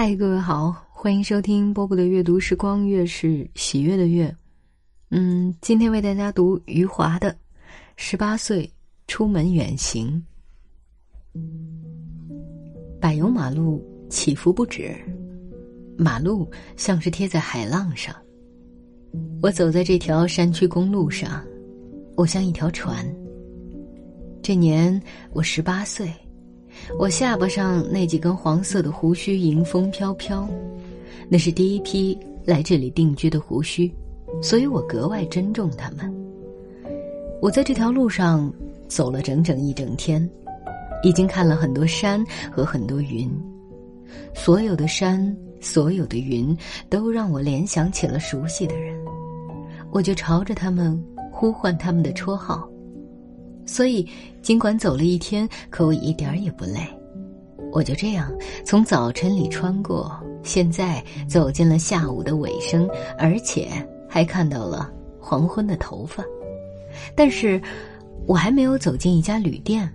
嗨，各位好，欢迎收听波波的阅读时光，月是喜悦的月。嗯，今天为大家读余华的《十八岁出门远行》。柏油马路起伏不止，马路像是贴在海浪上。我走在这条山区公路上，我像一条船。这年我十八岁。我下巴上那几根黄色的胡须迎风飘飘，那是第一批来这里定居的胡须，所以我格外珍重它们。我在这条路上走了整整一整天，已经看了很多山和很多云，所有的山，所有的云，都让我联想起了熟悉的人，我就朝着他们呼唤他们的绰号。所以，尽管走了一天，可我一点儿也不累。我就这样从早晨里穿过，现在走进了下午的尾声，而且还看到了黄昏的头发。但是，我还没有走进一家旅店。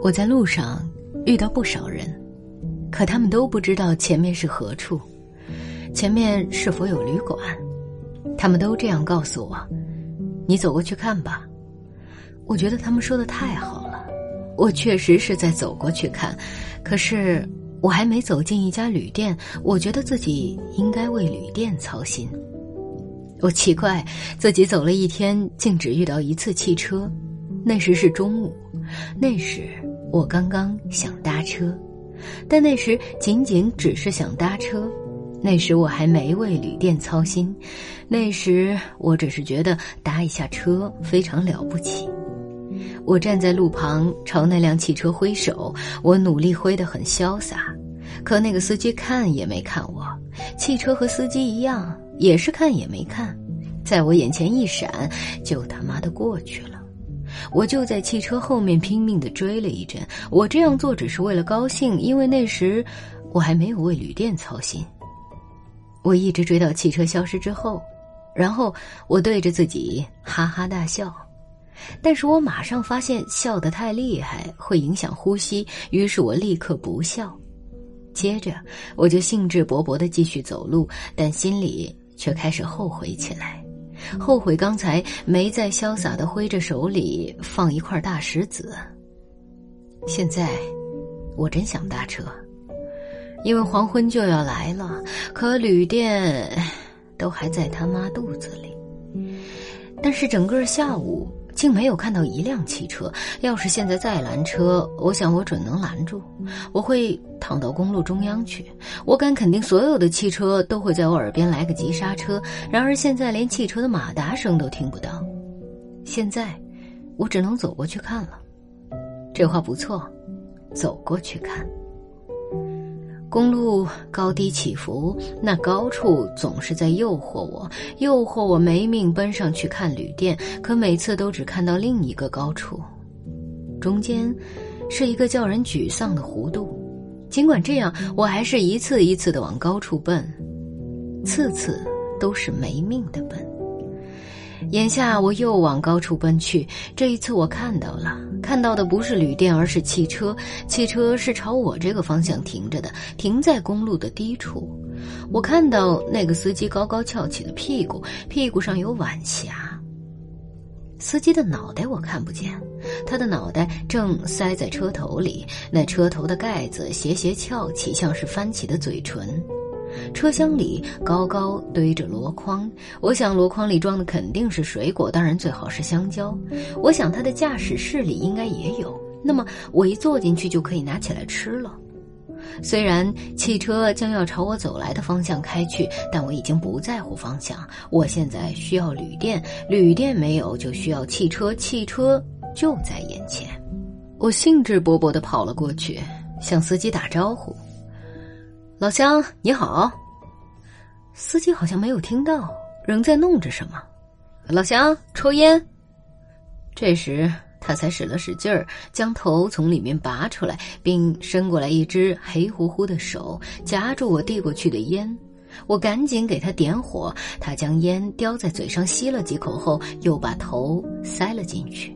我在路上遇到不少人，可他们都不知道前面是何处，前面是否有旅馆。他们都这样告诉我：“你走过去看吧。”我觉得他们说的太好了，我确实是在走过去看，可是我还没走进一家旅店，我觉得自己应该为旅店操心。我奇怪自己走了一天，竟只遇到一次汽车，那时是中午，那时我刚刚想搭车，但那时仅仅只是想搭车，那时我还没为旅店操心，那时我只是觉得搭一下车非常了不起。我站在路旁，朝那辆汽车挥手。我努力挥得很潇洒，可那个司机看也没看我。汽车和司机一样，也是看也没看，在我眼前一闪，就他妈的过去了。我就在汽车后面拼命地追了一阵。我这样做只是为了高兴，因为那时我还没有为旅店操心。我一直追到汽车消失之后，然后我对着自己哈哈大笑。但是我马上发现笑得太厉害会影响呼吸，于是我立刻不笑。接着我就兴致勃勃地继续走路，但心里却开始后悔起来，后悔刚才没再潇洒地挥着手里放一块大石子。现在我真想搭车，因为黄昏就要来了，可旅店都还在他妈肚子里。但是整个下午。竟没有看到一辆汽车。要是现在再拦车，我想我准能拦住。我会躺到公路中央去。我敢肯定，所有的汽车都会在我耳边来个急刹车。然而现在连汽车的马达声都听不到。现在，我只能走过去看了。这话不错，走过去看。公路高低起伏，那高处总是在诱惑我，诱惑我没命奔上去看旅店。可每次都只看到另一个高处，中间是一个叫人沮丧的弧度。尽管这样，我还是一次一次的往高处奔，次次都是没命的奔。眼下我又往高处奔去，这一次我看到了，看到的不是旅店，而是汽车。汽车是朝我这个方向停着的，停在公路的低处。我看到那个司机高高翘起的屁股，屁股上有晚霞。司机的脑袋我看不见，他的脑袋正塞在车头里，那车头的盖子斜斜翘起，像是翻起的嘴唇。车厢里高高堆着箩筐，我想箩筐里装的肯定是水果，当然最好是香蕉。我想他的驾驶室里应该也有，那么我一坐进去就可以拿起来吃了。虽然汽车将要朝我走来的方向开去，但我已经不在乎方向。我现在需要旅店，旅店没有就需要汽车，汽车就在眼前。我兴致勃勃地跑了过去，向司机打招呼。老乡你好，司机好像没有听到，仍在弄着什么。老乡抽烟。这时他才使了使劲儿，将头从里面拔出来，并伸过来一只黑乎乎的手，夹住我递过去的烟。我赶紧给他点火，他将烟叼在嘴上吸了几口后，又把头塞了进去。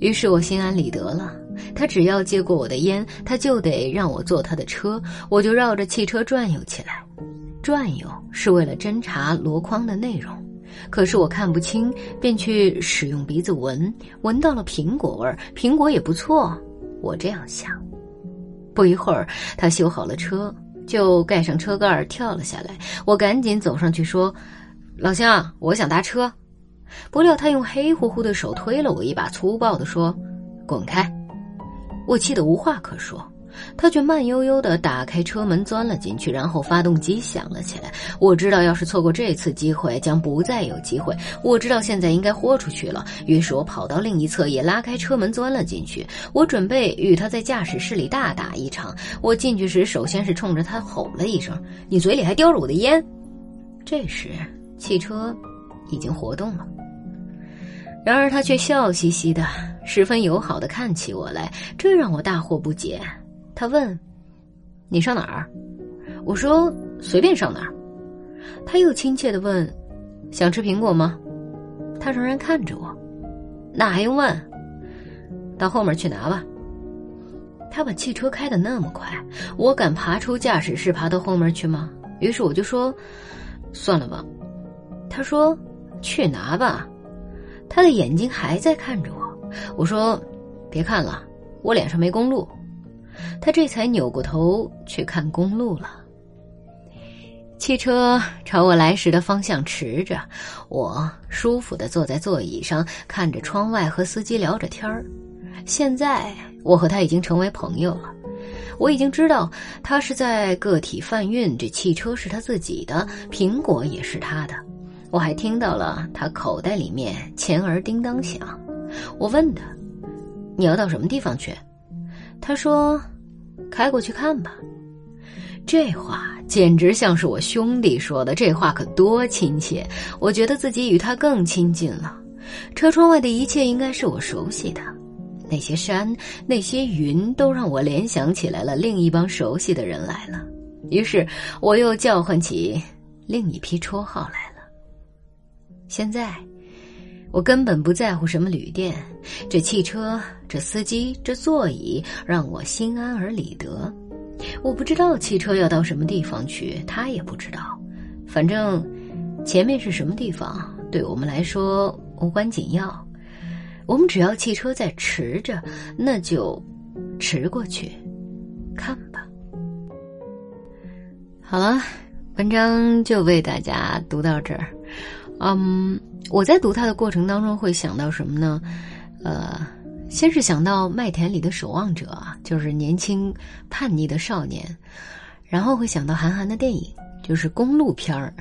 于是我心安理得了。他只要接过我的烟，他就得让我坐他的车，我就绕着汽车转悠起来。转悠是为了侦查箩筐的内容，可是我看不清，便去使用鼻子闻，闻到了苹果味儿，苹果也不错，我这样想。不一会儿，他修好了车，就盖上车盖跳了下来。我赶紧走上去说：“老乡，我想搭车。”不料他用黑乎乎的手推了我一把，粗暴地说：“滚开！”我气得无话可说，他却慢悠悠地打开车门钻了进去，然后发动机响了起来。我知道，要是错过这次机会，将不再有机会。我知道现在应该豁出去了，于是我跑到另一侧，也拉开车门钻了进去。我准备与他在驾驶室里大打一场。我进去时，首先是冲着他吼了一声：“你嘴里还叼着我的烟！”这时，汽车已经活动了。然而他却笑嘻嘻的，十分友好的看起我来，这让我大惑不解。他问：“你上哪儿？”我说：“随便上哪儿。”他又亲切的问：“想吃苹果吗？”他仍然看着我，那还用问？到后面去拿吧。他把汽车开的那么快，我敢爬出驾驶室爬到后面去吗？于是我就说：“算了吧。”他说：“去拿吧。”他的眼睛还在看着我，我说：“别看了，我脸上没公路。”他这才扭过头去看公路了。汽车朝我来时的方向驰着，我舒服的坐在座椅上，看着窗外和司机聊着天儿。现在我和他已经成为朋友了，我已经知道他是在个体贩运，这汽车是他自己的，苹果也是他的。我还听到了他口袋里面钱儿叮当响，我问他：“你要到什么地方去？”他说：“开过去看吧。”这话简直像是我兄弟说的，这话可多亲切！我觉得自己与他更亲近了。车窗外的一切应该是我熟悉的，那些山、那些云，都让我联想起来了另一帮熟悉的人来了。于是我又叫唤起另一批绰号来。现在，我根本不在乎什么旅店，这汽车、这司机、这座椅让我心安而理得。我不知道汽车要到什么地方去，他也不知道。反正，前面是什么地方，对我们来说无关紧要。我们只要汽车在驰着，那就驰过去，看吧。好了，文章就为大家读到这儿。嗯，我在读它的过程当中会想到什么呢？呃，先是想到麦田里的守望者，就是年轻叛逆的少年，然后会想到韩寒的电影，就是公路片儿，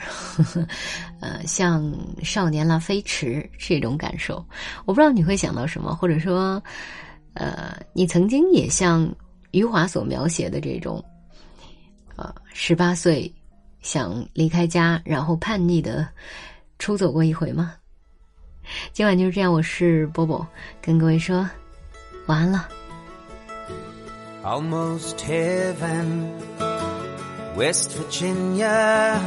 呃，像《少年啦飞驰》这种感受。我不知道你会想到什么，或者说，呃，你曾经也像余华所描写的这种，呃，十八岁想离开家，然后叛逆的。出走过一回吗？今晚就是这样，我是波波，跟各位说晚安了。Almost heaven, West Virginia,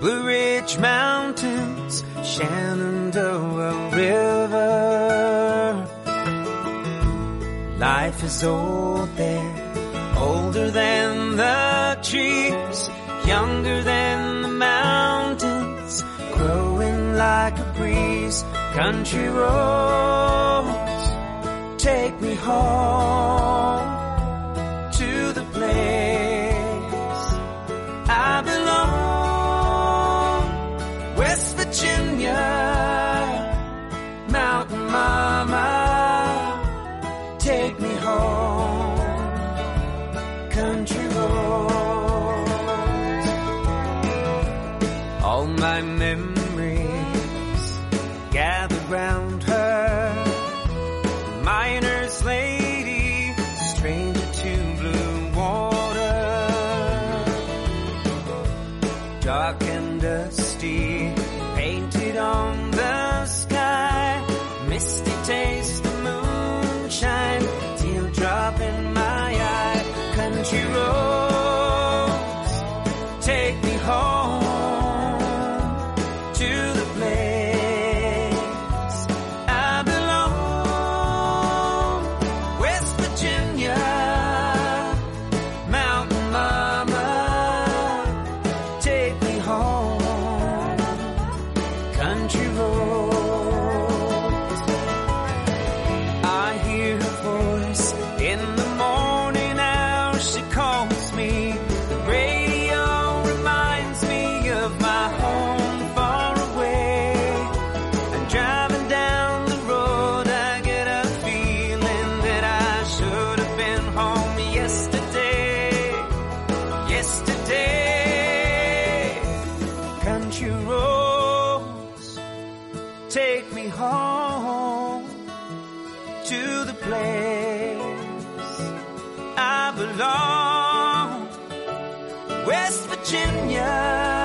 Blue Ridge Mountains, Shenandoah River. Life is old there, older than the trees, younger than like a breeze. Country roads take me home to the place I belong. West Virginia, Mountain Mama, steal. She calls me. The radio reminds me of my home far away. And driving down the road, I get a feeling that I should have been home yesterday. Yesterday, country roads take me home to the place belong. West Virginia.